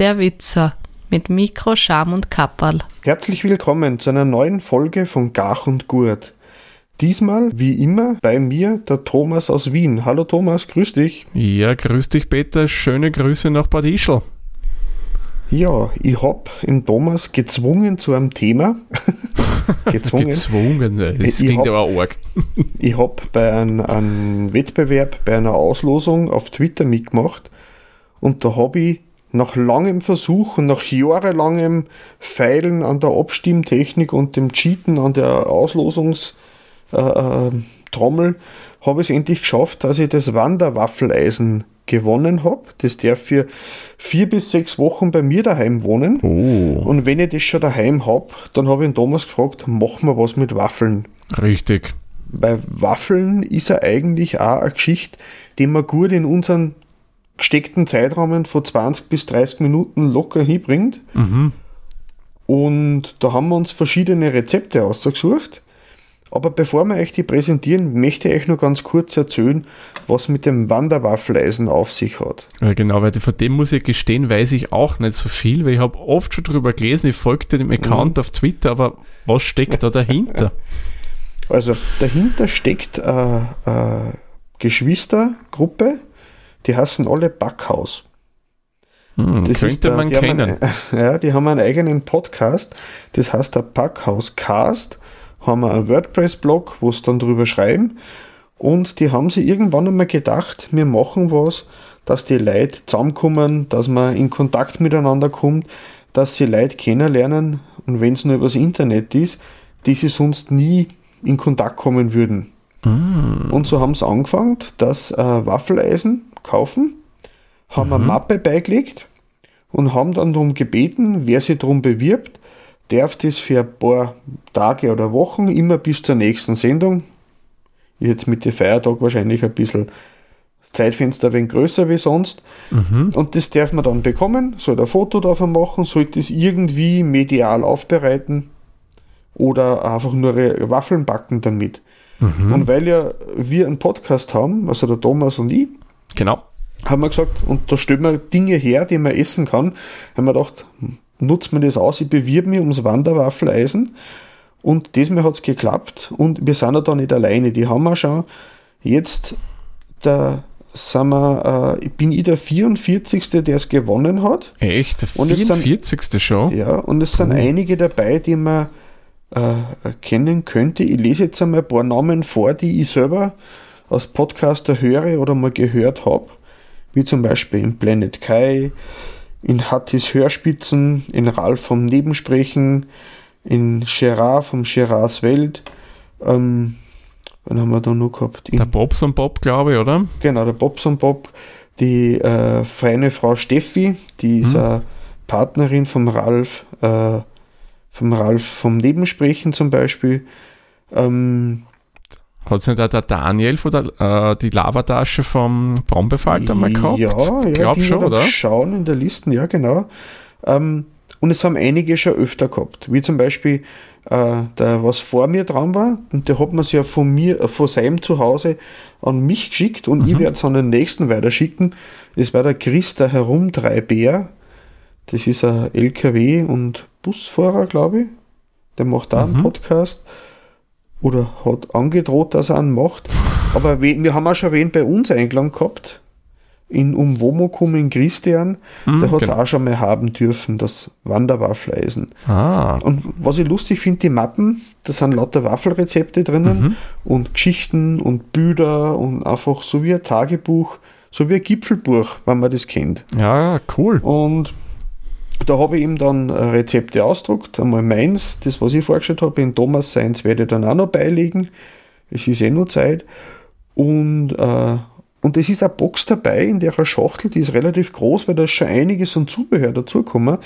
der Witzer mit Mikro, Scham und Kapperl. Herzlich willkommen zu einer neuen Folge von Gach und Gurt. Diesmal, wie immer, bei mir der Thomas aus Wien. Hallo Thomas, grüß dich. Ja, grüß dich Peter, schöne Grüße nach Bad Ischl. Ja, ich hab den Thomas gezwungen zu einem Thema. gezwungen. gezwungen, das ich klingt hab, aber arg. ich hab bei einem, einem Wettbewerb, bei einer Auslosung auf Twitter mitgemacht und da habe ich nach langem Versuch und nach jahrelangem Feilen an der Abstimmtechnik und dem Cheaten an der Auslosungstrommel äh, äh, habe ich es endlich geschafft, dass ich das Wanderwaffeleisen gewonnen habe. Das darf für vier bis sechs Wochen bei mir daheim wohnen. Oh. Und wenn ich das schon daheim habe, dann habe ich den Thomas gefragt, machen wir was mit Waffeln. Richtig. Bei Waffeln ist ja eigentlich auch eine Geschichte, die man gut in unseren gesteckten Zeitrahmen von 20 bis 30 Minuten locker hinbringt. Mhm. Und da haben wir uns verschiedene Rezepte ausgesucht. Aber bevor wir euch die präsentieren, möchte ich euch nur ganz kurz erzählen, was mit dem Wanderwaffeleisen auf sich hat. Ja, genau, weil von dem muss ich gestehen, weiß ich auch nicht so viel, weil ich habe oft schon drüber gelesen, ich folgte dem Account mhm. auf Twitter, aber was steckt da dahinter? Also dahinter steckt eine, eine Geschwistergruppe, die heißen alle Backhaus. Hm, das könnte der, man kennen. Einen, ja, die haben einen eigenen Podcast, das heißt der Backhaus Cast, haben einen WordPress-Blog, wo sie dann drüber schreiben und die haben sich irgendwann einmal gedacht, wir machen was, dass die Leute zusammenkommen, dass man in Kontakt miteinander kommt, dass sie Leute kennenlernen und wenn es nur übers Internet ist, die sie sonst nie in Kontakt kommen würden. Mm. Und so haben sie angefangen, dass äh, Waffeleisen kaufen, haben mhm. eine Mappe beigelegt und haben dann darum gebeten, wer sich darum bewirbt, darf das für ein paar Tage oder Wochen, immer bis zur nächsten Sendung, jetzt mit dem Feiertag wahrscheinlich ein bisschen das Zeitfenster ein größer wie sonst. Mhm. Und das darf man dann bekommen, soll ein Foto davon machen, sollte es irgendwie medial aufbereiten oder einfach nur Waffeln backen damit. Mhm. Und weil ja wir einen Podcast haben, also der Thomas und ich, Genau. Haben wir gesagt, und da stellen wir Dinge her, die man essen kann. Haben wir gedacht, nutzt man das aus, ich bewirbe mich ums Wanderwaffeleisen. Und diesmal hat es geklappt und wir sind ja da nicht alleine. Die haben wir schon jetzt, da sind wir, äh, bin ich der 44. der es gewonnen hat. Echt? Der Und es 44. Sind, schon? Ja, und es sind Puh. einige dabei, die man äh, kennen könnte. Ich lese jetzt einmal ein paar Namen vor, die ich selber als Podcaster höre oder mal gehört habe, wie zum Beispiel in Planet Kai, in Hattis Hörspitzen, in Ralf vom Nebensprechen, in Gerard vom Gerards Welt. Ähm, wann haben wir da noch gehabt? In, der Bobson Bob, glaube ich, oder? Genau, der Bobson Bob. Die äh, feine Frau Steffi, die ist Hm. äh, Partnerin vom Ralf, äh, vom Ralf vom Nebensprechen zum Beispiel. Ähm, Hat es nicht auch der Daniel von der, äh, die Lavatasche vom Brombeefalter mal gehabt? Ja, ja, ich glaube die schon, oder? Schauen in der Liste, ja, genau. Ähm, und es haben einige schon öfter gehabt, wie zum Beispiel äh, der, was vor mir dran war, und der hat man sich ja von mir, äh, von seinem Zuhause an mich geschickt und ich Mhm. werde es an den nächsten weiterschicken. Das war der Chris, der Herumtreibär. Das ist ein LKW- und Busfahrer, glaube ich. Der macht da einen Mhm. Podcast oder hat angedroht, dass er einen macht. Aber wir haben auch schon wen bei uns eingeladen gehabt. In Umwomukum in Christian. Mhm, der hat es genau. auch schon mal haben dürfen, das Wanderwaffeleisen. Ah, Und was ich lustig finde, die Mappen, da sind lauter Waffelrezepte drinnen Mhm. und Geschichten und Bilder und einfach so wie ein Tagebuch, so wie ein Gipfelbuch, wenn man das kennt. ja, cool. Und da habe ich ihm dann äh, Rezepte ausgedruckt. Einmal meins, das was ich vorgestellt habe, in Thomas seins werde ich dann auch noch beilegen. Es ist eh noch Zeit. Und, äh, und es ist eine Box dabei, in der eine Schachtel, die ist relativ groß, weil da ist schon einiges an Zubehör dazugekommen.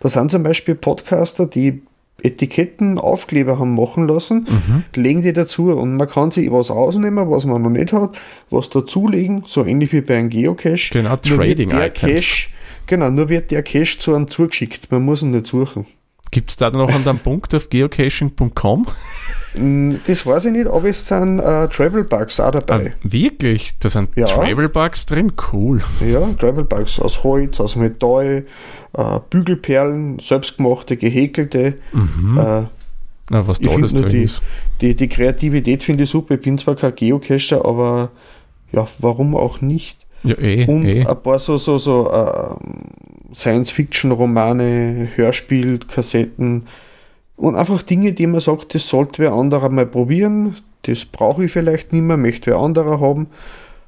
Da sind zum Beispiel Podcaster, die Etiketten, Aufkleber haben machen lassen, Mhm. legen die dazu und man kann sich was ausnehmen, was man noch nicht hat, was dazulegen, so ähnlich wie bei einem Geocache. Genau, Nur Trading Items. Cache, genau, nur wird der Cache zu einem zugeschickt. Man muss ihn nicht suchen. Gibt es da noch einen Punkt auf geocaching.com? Mm, Das weiß ich nicht, aber es sind äh, Travel Bugs auch Ah, dabei. wirklich? Da sind Ja. Travel Bugs drin? Cool. Ja, Travel Bugs aus Holz, aus Metall, äh, Bügelperlen, selbstgemachte, gehäkelte. Mhm. Äh, Na, was nur drin die- ist. die, die Kreativität finde ich super. Ich bin zwar kein Geocacher, aber ja, warum auch nicht? Ja, eh, Und eh. ein paar so, so, so äh, Science-Fiction-Romane, Hörspiel-Kassetten und einfach Dinge, die man sagt, das sollte wer anderer mal probieren. Das brauche ich vielleicht nicht mehr, möchte wer anderer haben.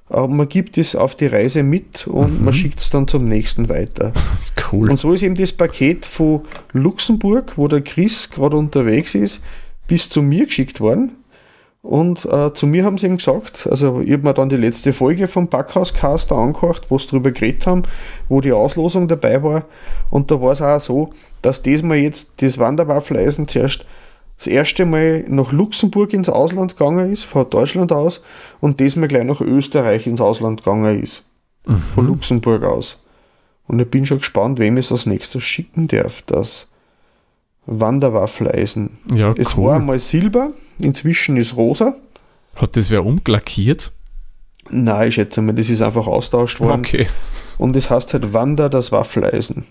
Aber man gibt es auf die Reise mit und Mhm. man schickt es dann zum nächsten weiter. Cool. Und so ist eben das Paket von Luxemburg, wo der Chris gerade unterwegs ist, bis zu mir geschickt worden. Und äh, zu mir haben sie ihm gesagt, also ich habe mir dann die letzte Folge vom Backhauscast angehört, wo sie drüber geredet haben, wo die Auslosung dabei war. Und da war es auch so, dass diesmal jetzt das Wanderwaffeleisen zuerst das erste Mal nach Luxemburg ins Ausland gegangen ist, von Deutschland aus, und diesmal gleich nach Österreich ins Ausland gegangen ist, von Mhm. Luxemburg aus. Und ich bin schon gespannt, wem ich es als nächstes schicken darf, das Wanderwaffeleisen. Ja, Es cool. war einmal Silber, inzwischen ist rosa. Hat das wer umlackiert? Nein, ich schätze mal, das ist einfach austauscht worden. Okay. Und es heißt halt Wander das Waffeleisen.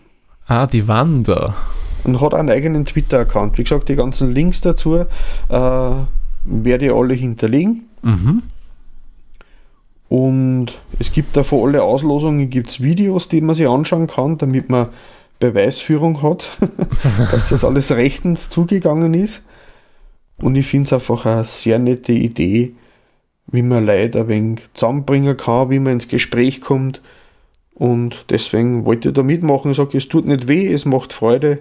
Ah, die Wander. Und hat einen eigenen Twitter-Account. Wie gesagt, die ganzen Links dazu äh, werde ich alle hinterlegen. Mhm. Und es gibt da für alle Auslosungen gibt's Videos, die man sich anschauen kann, damit man Beweisführung hat, dass das alles rechtens zugegangen ist. Und ich finde es einfach eine sehr nette Idee, wie man Leute ein wenig zusammenbringen kann, wie man ins Gespräch kommt. Und deswegen wollte ich da mitmachen. Ich sage, es tut nicht weh, es macht Freude.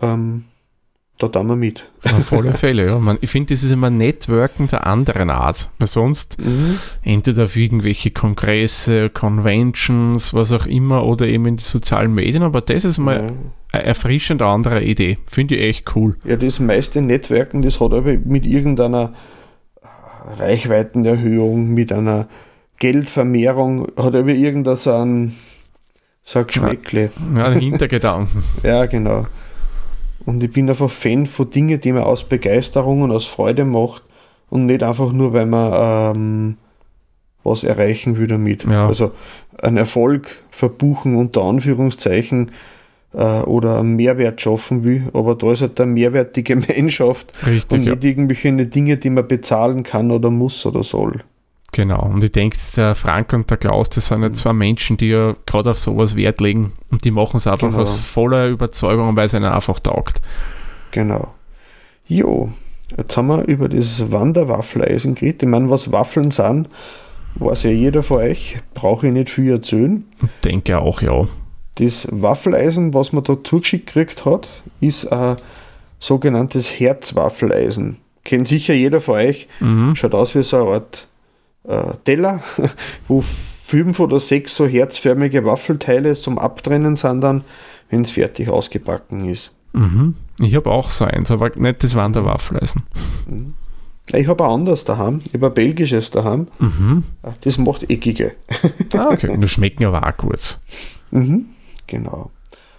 Ähm, da tun wir mit. Auf alle Fälle, ja. Man, ich finde, das ist immer Networken der anderen Art. Weil sonst Mhm. entweder auf irgendwelche Kongresse, Conventions, was auch immer, oder eben in die sozialen Medien, aber das ist mal Ja. eine erfrischend andere Idee. Finde ich echt cool. Ja, das meiste Netzwerken, das hat aber mit irgendeiner Reichweitenerhöhung, mit einer Geldvermehrung, hat aber irgendein so ein, ein Geschmäckle. Ja, ein Hintergedanken. Ja, genau. Und ich bin einfach Fan von Dingen, die man aus Begeisterung und aus Freude macht und nicht einfach nur, weil man ähm, was erreichen will damit. Ja. Also einen Erfolg verbuchen unter Anführungszeichen äh, oder einen Mehrwert schaffen will, aber da ist halt der Mehrwert die Gemeinschaft Richtig, und ja. nicht irgendwelche Dinge, die man bezahlen kann oder muss oder soll. Genau. Und ich denke, der Frank und der Klaus, das sind ja zwei Menschen, die ja gerade auf sowas Wert legen und die machen es einfach Genau. aus voller Überzeugung, weil es ihnen einfach taugt. Genau. Jo, jetzt haben wir über das Wanderwaffeleisen geredet. Ich meine, was Waffeln sind, weiß ja jeder von euch. Brauche ich nicht viel erzählen. Denke auch, ja. Das Waffeleisen, was man da zugeschickt gekriegt hat, ist ein sogenanntes Herzwaffeleisen. Kennt sicher jeder von euch. Mhm. Schaut aus wie so eine Art Teller, wo fünf oder sechs so herzförmige Waffelteile zum Abtrennen sind dann, wenn es fertig ausgebacken ist. Mhm. Ich habe auch so eins, aber nicht das Wanderwaffeleisen. Ich habe ein anderes daheim, ich habe ein belgisches daheim. Mhm. Das macht eckige. Ah, okay. Und die schmecken aber auch gut. Mhm, genau.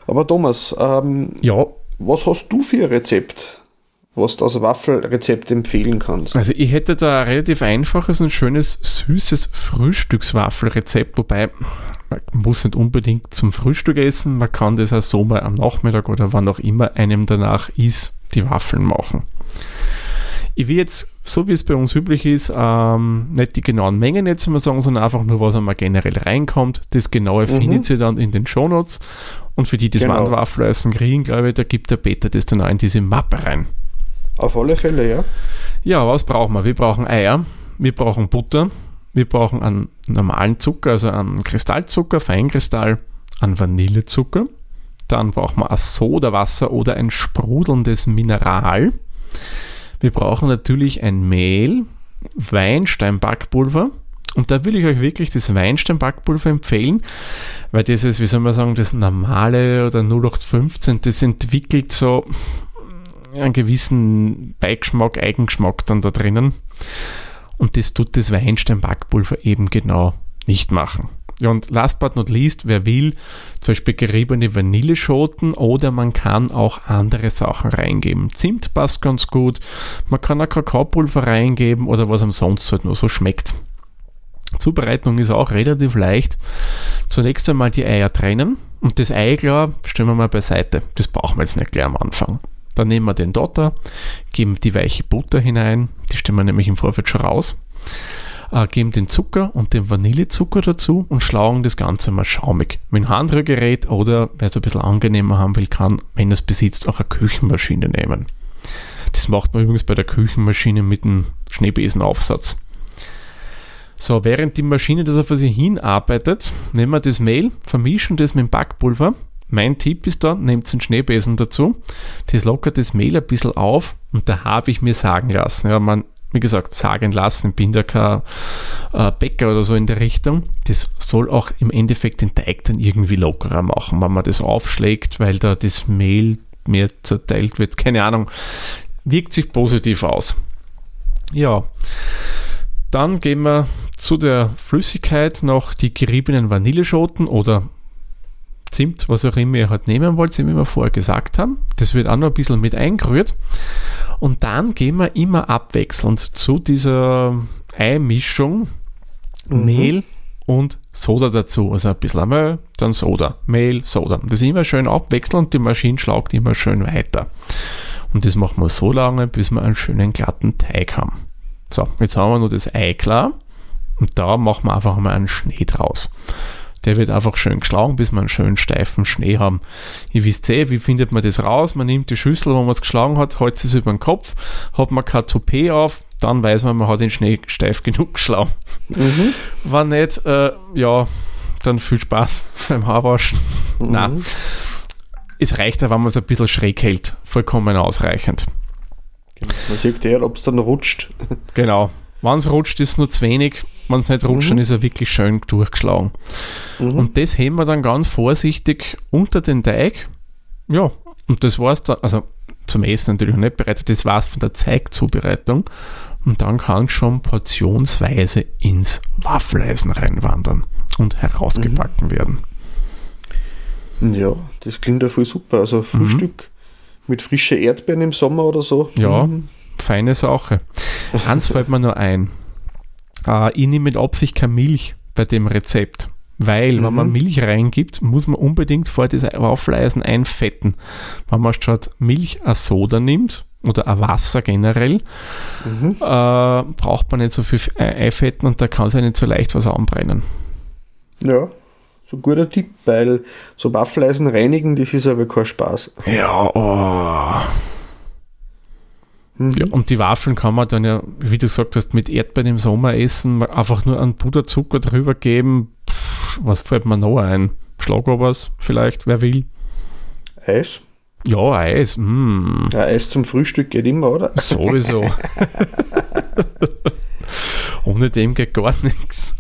Aber Thomas, ähm, Ja, was hast du für ein Rezept, was du als Waffelrezept empfehlen kannst? also ich hätte da ein relativ einfaches und schönes, süßes Frühstückswaffelrezept, wobei man muss nicht unbedingt zum Frühstück essen, man kann das auch so mal am Nachmittag oder wann auch immer einem danach ist, die Waffeln machen. Ich will jetzt, so wie es bei uns üblich ist, ähm, nicht die genauen Mengen jetzt mal sagen, sondern einfach nur, was einmal generell reinkommt. Das genaue Mhm. findet ihr dann in den Shownotes. Und für die, die das Genau. Wandwaffeleisen kriegen, glaube ich, da gibt der Peter das dann auch in diese Mappe rein. Auf alle Fälle, ja. Ja, was brauchen wir? Wir brauchen Eier, wir brauchen Butter, wir brauchen einen normalen Zucker, also einen Kristallzucker, Feinkristall, einen Vanillezucker. Dann brauchen wir ein Sodawasser oder ein sprudelndes Mineral. Wir brauchen natürlich ein Mehl, Weinsteinbackpulver. Und da will ich euch wirklich das Weinsteinbackpulver empfehlen, weil das ist, wie soll man sagen, das normale oder 0815, das entwickelt so einen gewissen Beigeschmack, Eigengeschmack dann da drinnen. Und das tut das Weinstein-Backpulver eben genau nicht machen. Ja, und last but not least, wer will, zum Beispiel geriebene Vanilleschoten oder man kann auch andere Sachen reingeben. Zimt passt ganz gut, man kann auch Kakaopulver reingeben oder was am sonst halt nur so schmeckt. Zubereitung ist auch relativ leicht. Zunächst einmal die Eier trennen und das Ei klar stellen wir mal beiseite. Das brauchen wir jetzt nicht gleich am Anfang. Dann nehmen wir den Dotter, geben die weiche Butter hinein, die stellen wir nämlich im Vorfeld schon raus, äh, geben den Zucker und den Vanillezucker dazu und schlagen das Ganze mal schaumig. Mit einem Handrührgerät oder wer es ein bisschen angenehmer haben will, kann, wenn es besitzt, auch eine Küchenmaschine nehmen. Das macht man übrigens bei der Küchenmaschine mit einem Schneebesenaufsatz. So, während die Maschine das auf sich hinarbeitet, nehmen wir das Mehl, vermischen das mit dem Backpulver mein Tipp ist dann, nehmt einen Schneebesen dazu, das lockert das Mehl ein bisschen auf und da habe ich mir sagen lassen, ja, man, wie gesagt, sagen lassen, ich bin da kein äh, Bäcker oder so in der Richtung, das soll auch im Endeffekt den Teig dann irgendwie lockerer machen, wenn man das aufschlägt, weil da das Mehl mehr zerteilt wird, keine Ahnung, wirkt sich positiv aus. Ja, dann gehen wir zu der Flüssigkeit noch die geriebenen Vanilleschoten oder Zimt, was auch immer ihr halt nehmen wollt, wie wir vorher gesagt haben. Das wird auch noch ein bisschen mit eingerührt. Und dann gehen wir immer abwechselnd zu dieser Eimischung mhm. Mehl und Soda dazu. Also ein bisschen Mehl, dann Soda, Mehl, Soda. Das immer schön abwechselnd und die Maschine schlagt immer schön weiter. Und das machen wir so lange, bis wir einen schönen glatten Teig haben. So, jetzt haben wir nur das Ei klar. Und da machen wir einfach mal einen Schnee draus. Der wird einfach schön geschlagen, bis wir einen schönen steifen Schnee haben. Ihr wisst eh, wie findet man das raus? Man nimmt die Schüssel, wo man es geschlagen hat, hält es über den Kopf, hat man kein Toupet auf, dann weiß man, man hat den Schnee steif genug geschlagen. Mhm. War nicht, äh, ja, dann viel Spaß beim Haarwaschen. Mhm. Nein. Es reicht ja, wenn man es ein bisschen schräg hält. Vollkommen ausreichend. Man sieht eher, ob es dann rutscht. Genau. Wenn es rutscht, ist es nur zu wenig. Wenn es nicht rutscht, mhm. ist er wirklich schön durchgeschlagen. Mhm. Und das heben wir dann ganz vorsichtig unter den Teig. Ja, und das war es dann, also zum Essen natürlich noch nicht bereitet, das war es von der Zeigzubereitung. Und dann kann es schon portionsweise ins Waffeleisen reinwandern und herausgebacken mhm. werden. Ja, das klingt ja voll super. Also Frühstück mhm. mit frischen Erdbeeren im Sommer oder so. Ja, mhm. feine Sache. Eins fällt mir nur ein. Äh, ich nehme mit Absicht keine Milch bei dem Rezept. Weil, mhm. wenn man mhm. Milch reingibt, muss man unbedingt vor das Waffeleisen einfetten. Wenn man statt Milch eine Soda nimmt oder ein Wasser generell, mhm. äh, braucht man nicht so viel einfetten und da kann es ja nicht so leicht was anbrennen. Ja, so ein guter Tipp, weil so Waffeleisen reinigen, das ist aber kein Spaß. Ja, oh. Mhm. Und die Waffeln kann man dann ja, wie du gesagt hast, mit Erdbeeren im Sommer essen, einfach nur einen Puderzucker drüber geben. Pff, was fällt mir noch ein? Schlagobers vielleicht, wer will? Eis? Ja, Eis. Mm. Ja, Eis zum Frühstück geht immer, oder? Sowieso. Ohne dem geht gar nichts.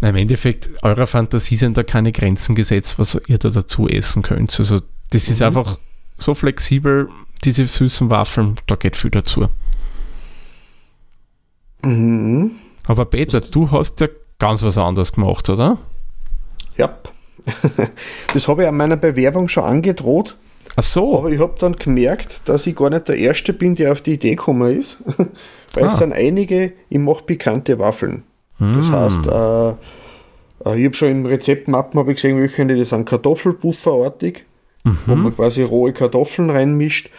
Im Endeffekt, eurer Fantasie sind da keine Grenzen gesetzt, was ihr da dazu essen könnt. Also, das ist mhm. einfach so flexibel, diese süßen Waffeln, da geht viel dazu. Mhm. Aber Peter, du hast ja ganz was anderes gemacht, oder? Ja. Das habe ich an meiner Bewerbung schon angedroht. Ach so. Aber ich habe dann gemerkt, dass ich gar nicht der Erste bin, der auf die Idee gekommen ist. Weil ah. es sind einige, ich mache pikante Waffeln. Mm. Das heißt, äh, äh, ich habe schon im Rezeptmappen gesehen, welche die sind Kartoffelpufferartig mhm. wo man quasi rohe Kartoffeln reinmischt.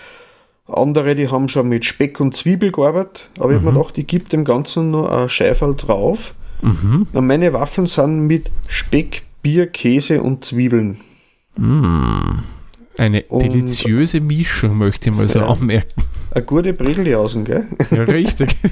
Andere, die haben schon mit Speck und Zwiebel gearbeitet, aber mhm. ich habe mir gedacht, ich gebe dem Ganzen nur ein Scheiferl drauf. Mhm. Und meine Waffeln sind mit Speck, Bier, Käse und Zwiebeln. Mm. Eine und deliziöse Mischung, möchte ich mal so ja, anmerken. Eine gute Bregeljausen, gell? Ja, richtig.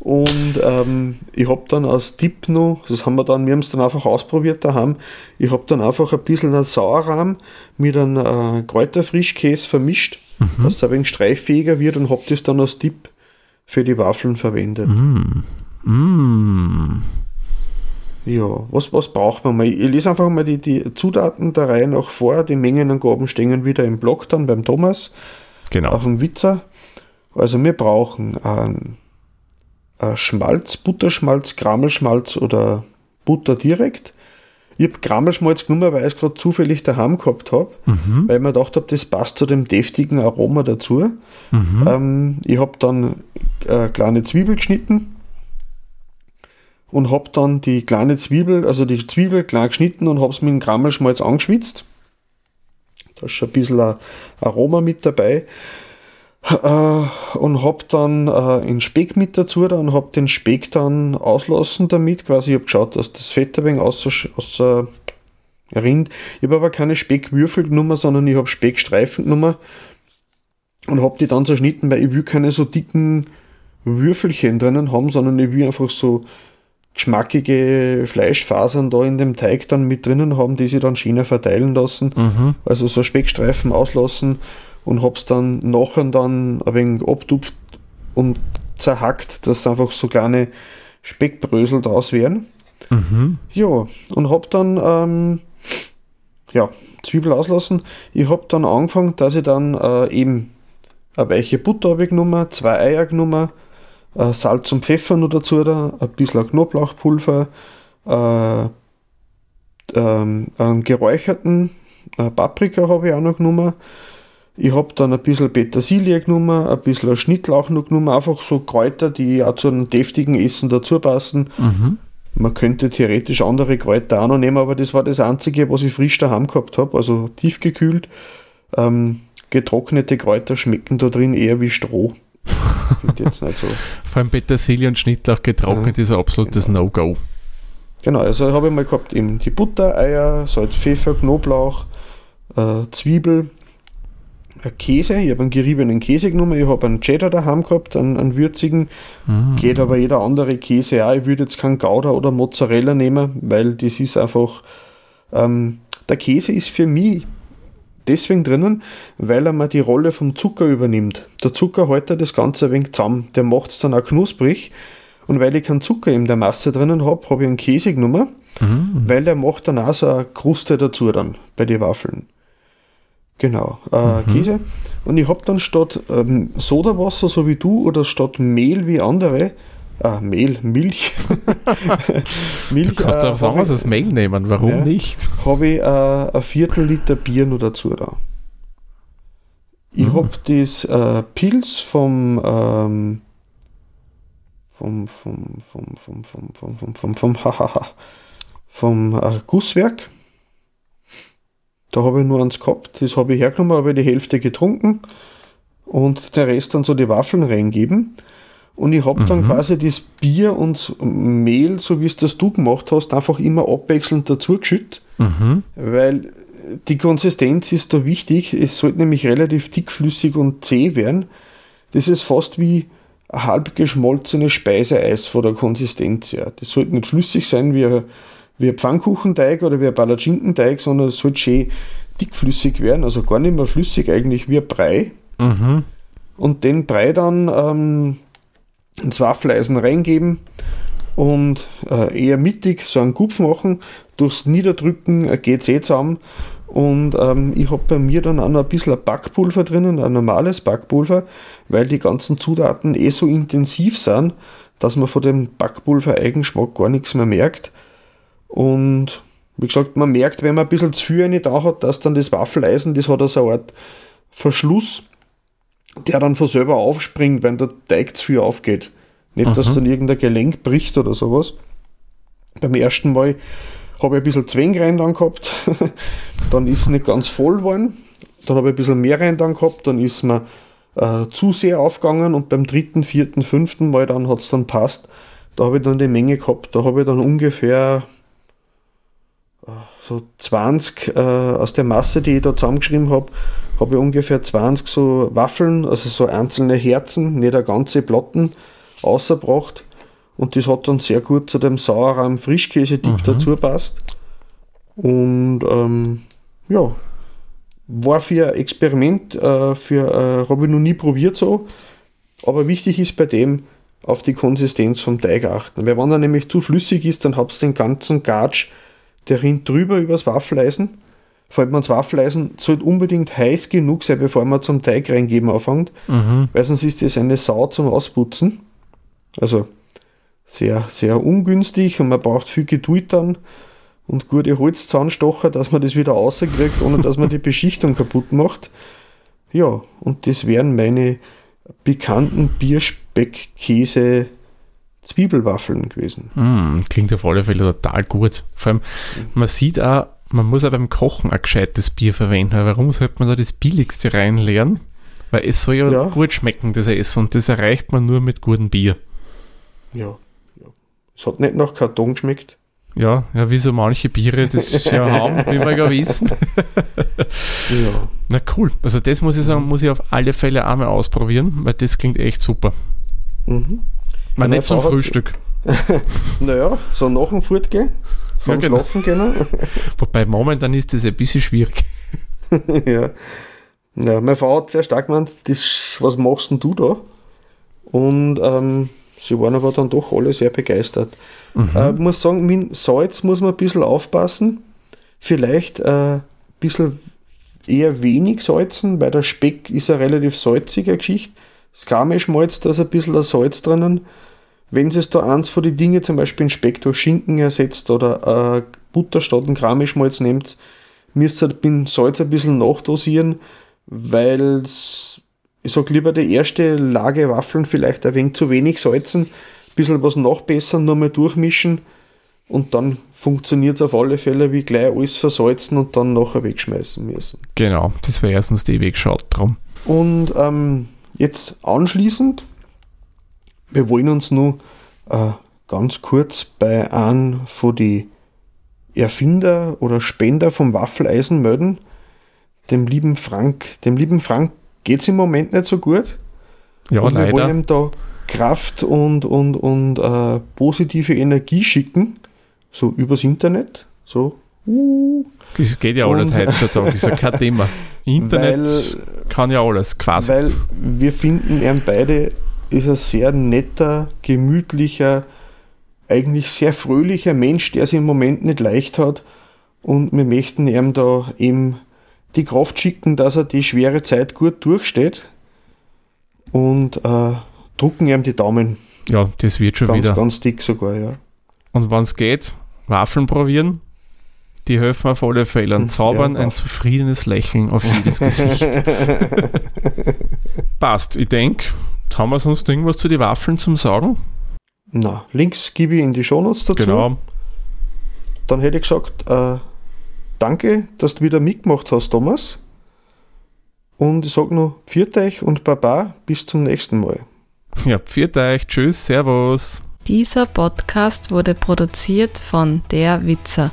Und ähm, ich habe dann als Tipp noch, das haben wir dann, wir haben es dann einfach ausprobiert daheim, ich habe dann einfach ein bisschen einen Sauerrahm mit einem äh, Kräuterfrischkäse vermischt, mhm. dass es ein wenig streiffähiger wird und habe das dann als Tipp für die Waffeln verwendet. Mhm. Mhm. Ja, was, was braucht man mal? Ich lese einfach mal die, die Zutaten der Reihe nach vor. Die Mengenangaben stehen wieder im Blog dann beim Thomas. Genau. Auf dem Witzer. Also wir brauchen einen äh, Schmalz, Butterschmalz, Krammelschmalz oder Butter direkt. Ich habe Krammelschmalz genommen, weil ich es gerade zufällig daheim gehabt habe, Mhm. weil ich mir gedacht habe, das passt zu dem deftigen Aroma dazu. Mhm. Ähm, ich habe dann äh, kleine Zwiebel geschnitten und habe dann die kleine Zwiebel, also die Zwiebel klein geschnitten und habe es mit dem Krammelschmalz angeschwitzt. Da ist schon ein bisschen ein Aroma mit dabei. Äh, und habe dann äh, den Speck mit dazu da und habe den Speck dann auslassen damit. Quasi, ich habe geschaut, dass das Fett ein wenig außer, außer rinnt. Ich habe aber keine Speckwürfel genommen, sondern ich habe Speckstreifen genommen und habe die dann zerschnitten, weil ich will keine so dicken Würfelchen drinnen haben, sondern ich will einfach so geschmackige Fleischfasern da in dem Teig dann mit drinnen haben, die sie dann schöner verteilen lassen. Mhm. Also so Speckstreifen auslassen und hab's dann nachher dann ein wenig abtupft und zerhackt, dass einfach so kleine Speckbrösel draus werden. Mhm. Ja, und hab dann ähm, ja, Zwiebel auslassen. Ich hab dann angefangen, dass ich dann äh, eben eine weiche Butter habe ich genommen, zwei Eier genommen, äh, Salz und Pfeffer noch dazu, da, ein bisschen Knoblauchpulver, äh, ähm, einen geräucherten äh, Paprika habe ich auch noch genommen. Ich habe dann ein bisschen Petersilie genommen, ein bisschen Schnittlauch noch genommen, einfach so Kräuter, die auch zu einem deftigen Essen dazu passen. Mhm. Man könnte theoretisch andere Kräuter auch noch nehmen, aber das war das einzige, was ich frisch daheim gehabt habe, also tiefgekühlt. Ähm, getrocknete Kräuter schmecken da drin eher wie Stroh. Jetzt nicht so. Vor allem Petersilie und Schnittlauch getrocknet ist ein absolutes No-Go. Genau, also habe ich mal gehabt eben die Butter, Eier, Salz, Pfeffer, Knoblauch, äh, Zwiebel, Käse. Ich habe einen geriebenen Käse genommen. Ich habe einen Cheddar daheim gehabt, einen, einen würzigen. Mhm. Geht aber jeder andere Käse auch. Ich würde jetzt keinen Gouda oder Mozzarella nehmen, weil das ist einfach. Ähm, der Käse ist für mich deswegen drinnen, weil er mir die Rolle vom Zucker übernimmt. Der Zucker hält das Ganze ein wenig zusammen. Der macht es dann auch knusprig. Und weil ich keinen Zucker in der Masse drinnen habe, habe ich einen Käse genommen, Mhm. weil der macht dann auch so eine Kruste dazu dann bei den Waffeln. Genau, äh, Käse. Und ich habe dann statt ähm, Sodawasser, so wie du, oder statt Mehl wie andere, äh, Mehl, Milch. Milch Du kannst äh, auch sagen, was als Mail nehmen, warum Ja. nicht? habe ich äh, ein Viertel Liter Bier noch dazu da. Ich Mhm. habe das äh, Pilz vom, ähm, vom, vom, vom, vom, vom, vom, vom, vom, vom, hahaha, vom äh, Gusswerk. Da habe ich nur eins gehabt, das habe ich hergenommen, habe die Hälfte getrunken und der Rest dann so die Waffeln reingeben. Und ich habe dann Mhm. quasi das Bier und Mehl, so wie es das du gemacht hast, einfach immer abwechselnd dazu geschüttet, Mhm. weil die Konsistenz ist da wichtig. Es sollte nämlich relativ dickflüssig und zäh werden. Das ist fast wie halb geschmolzenes Speiseeis von der Konsistenz her. Das sollte nicht flüssig sein wie ein, wie ein Pfannkuchenteig oder wie ein Palatschinkenteig, sondern es sollte schön dickflüssig werden, also gar nicht mehr flüssig eigentlich wie ein Brei Mhm. und den Brei dann ähm, ins Waffeleisen reingeben und äh, eher mittig so einen Kupf machen. Durchs Niederdrücken äh, geht es eh zusammen. Und ähm, ich habe bei mir dann auch noch ein bisschen ein Backpulver drinnen, ein normales Backpulver, weil die ganzen Zutaten eh so intensiv sind, dass man von dem Backpulver-Eigenschmack gar nichts mehr merkt. Und wie gesagt, man merkt, wenn man ein bisschen zu viel eine da hat, dass dann das Waffeleisen, das hat also eine Art Verschluss, der dann von selber aufspringt, wenn der Teig zu viel aufgeht. Nicht, dass Mhm. dann irgendein Gelenk bricht oder sowas. Beim ersten Mal habe ich ein bisschen Zwäng rein dann gehabt. dann ist es nicht ganz voll geworden. Dann habe ich ein bisschen mehr rein dann gehabt. Dann ist mir äh, zu sehr aufgegangen und beim dritten, vierten, fünften Mal dann hat es dann passt. Da habe ich dann die Menge gehabt. Da habe ich dann ungefähr äh, so 20 äh, aus der Masse, die ich da zusammengeschrieben habe, habe ich ungefähr 20 so Waffeln, also so einzelne Herzen, nicht eine ganze Platten, ausgebracht. Und das hat dann sehr gut zu dem sauren Frischkäse-Dip Mhm. dazu passt. Und ähm, ja, war für ein Experiment, äh, für äh, habe ich noch nie probiert so. Aber wichtig ist bei dem auf die Konsistenz vom Teig achten. Weil wenn er nämlich zu flüssig ist, dann habt ihr den ganzen Gatsch, der rinnt drüber übers Waffeleisen. Vor allem das Waffeleisen sollte unbedingt heiß genug sein, bevor man zum Teig reingeben anfängt, Mhm. weil sonst ist das eine Sau zum Ausputzen. Also sehr, sehr ungünstig und man braucht viel Geduld dann und gute Holzzahnstocher, dass man das wieder rauskriegt, ohne dass man die Beschichtung kaputt macht. Ja, und das wären meine bekannten Bierspeck-Käse Zwiebelwaffeln gewesen. Mm, klingt auf alle Fälle total gut. Vor allem, man sieht auch, man muss auch beim Kochen ein gescheites Bier verwenden. Warum sollte man da das billigste reinleeren? Weil es soll ja, Ja. gut schmecken, das Essen. Und das erreicht man nur mit gutem Bier. Ja. Es hat nicht nach Karton geschmeckt. Ja, ja, wie so manche Biere das ja haben, wie wir ja wissen. Ja. Na cool. Also das muss ich sagen, muss ich auf alle Fälle einmal ausprobieren, weil das klingt echt super. Mhm. Meine nicht zum Frühstück. Naja, so nach dem Fortgehen, vom Ja, genau. Schlafen gehen. Wobei momentan ist das ein bisschen schwierig. ja. ja. Meine Frau hat sehr stark gemeint, das, was machst denn du da? Und ähm, sie waren aber dann doch alle sehr begeistert. Äh, ich muss sagen, mit Salz muss man ein bisschen aufpassen. Vielleicht äh, ein bisschen eher wenig salzen, weil der Speck ist eine relativ salzige Geschichte. Das Krammelschmalz, da ist ein bisschen Salz drinnen. Wenn es da eins von den Dingen, zum Beispiel einen Speck durch Schinken ersetzt oder äh, Butter statt ein Krammelschmalz nehmt, müsst ihr beim Salz ein bisschen nachdosieren, weil ich sag lieber die erste Lage Waffeln vielleicht ein wenig zu wenig salzen, ein bisschen was nachbessern, nochmal durchmischen und dann funktioniert es auf alle Fälle wie gleich alles versalzen und dann nachher wegschmeißen müssen. Genau, das wäre erstens die weggeschaut drum. Und ähm, jetzt anschließend, wir wollen uns nur äh, ganz kurz bei einem von die Erfinder oder Spender vom Waffeleisen melden, dem lieben Frank. Dem lieben Frank geht es im Moment nicht so gut. Ja, und wir wollen leider. ihm da Kraft und, und, und äh, positive Energie schicken, so übers Internet. So, uh, Das geht ja alles heutzutage, ist ja kein Thema. Internet Weil- kann ja alles, quasi. Weil wir finden, er beide ist ein sehr netter, gemütlicher, eigentlich sehr fröhlicher Mensch, der es im Moment nicht leicht hat. Und wir möchten ihm da eben die Kraft schicken, dass er die schwere Zeit gut durchsteht. Und äh, drucken ihm die Daumen. ja, das wird schon Ganz, wieder. ganz dick sogar, ja. Und wenn es geht, Waffeln probieren. Die helfen auf alle Fälle. Ein Zaubern, Ja, ein zufriedenes Lächeln auf jedes Gesicht. Passt. Ich denke, haben wir sonst irgendwas zu den Waffeln zum Sagen. Na, Links gebe ich in die Shownotes dazu. Genau. Dann hätte ich gesagt, äh, danke, dass du wieder mitgemacht hast, Thomas. Und ich sage nur, pfiat euch und Baba, bis zum nächsten Mal. Ja, pfiat euch. Tschüss. Servus. Dieser Podcast wurde produziert von Der Witzer.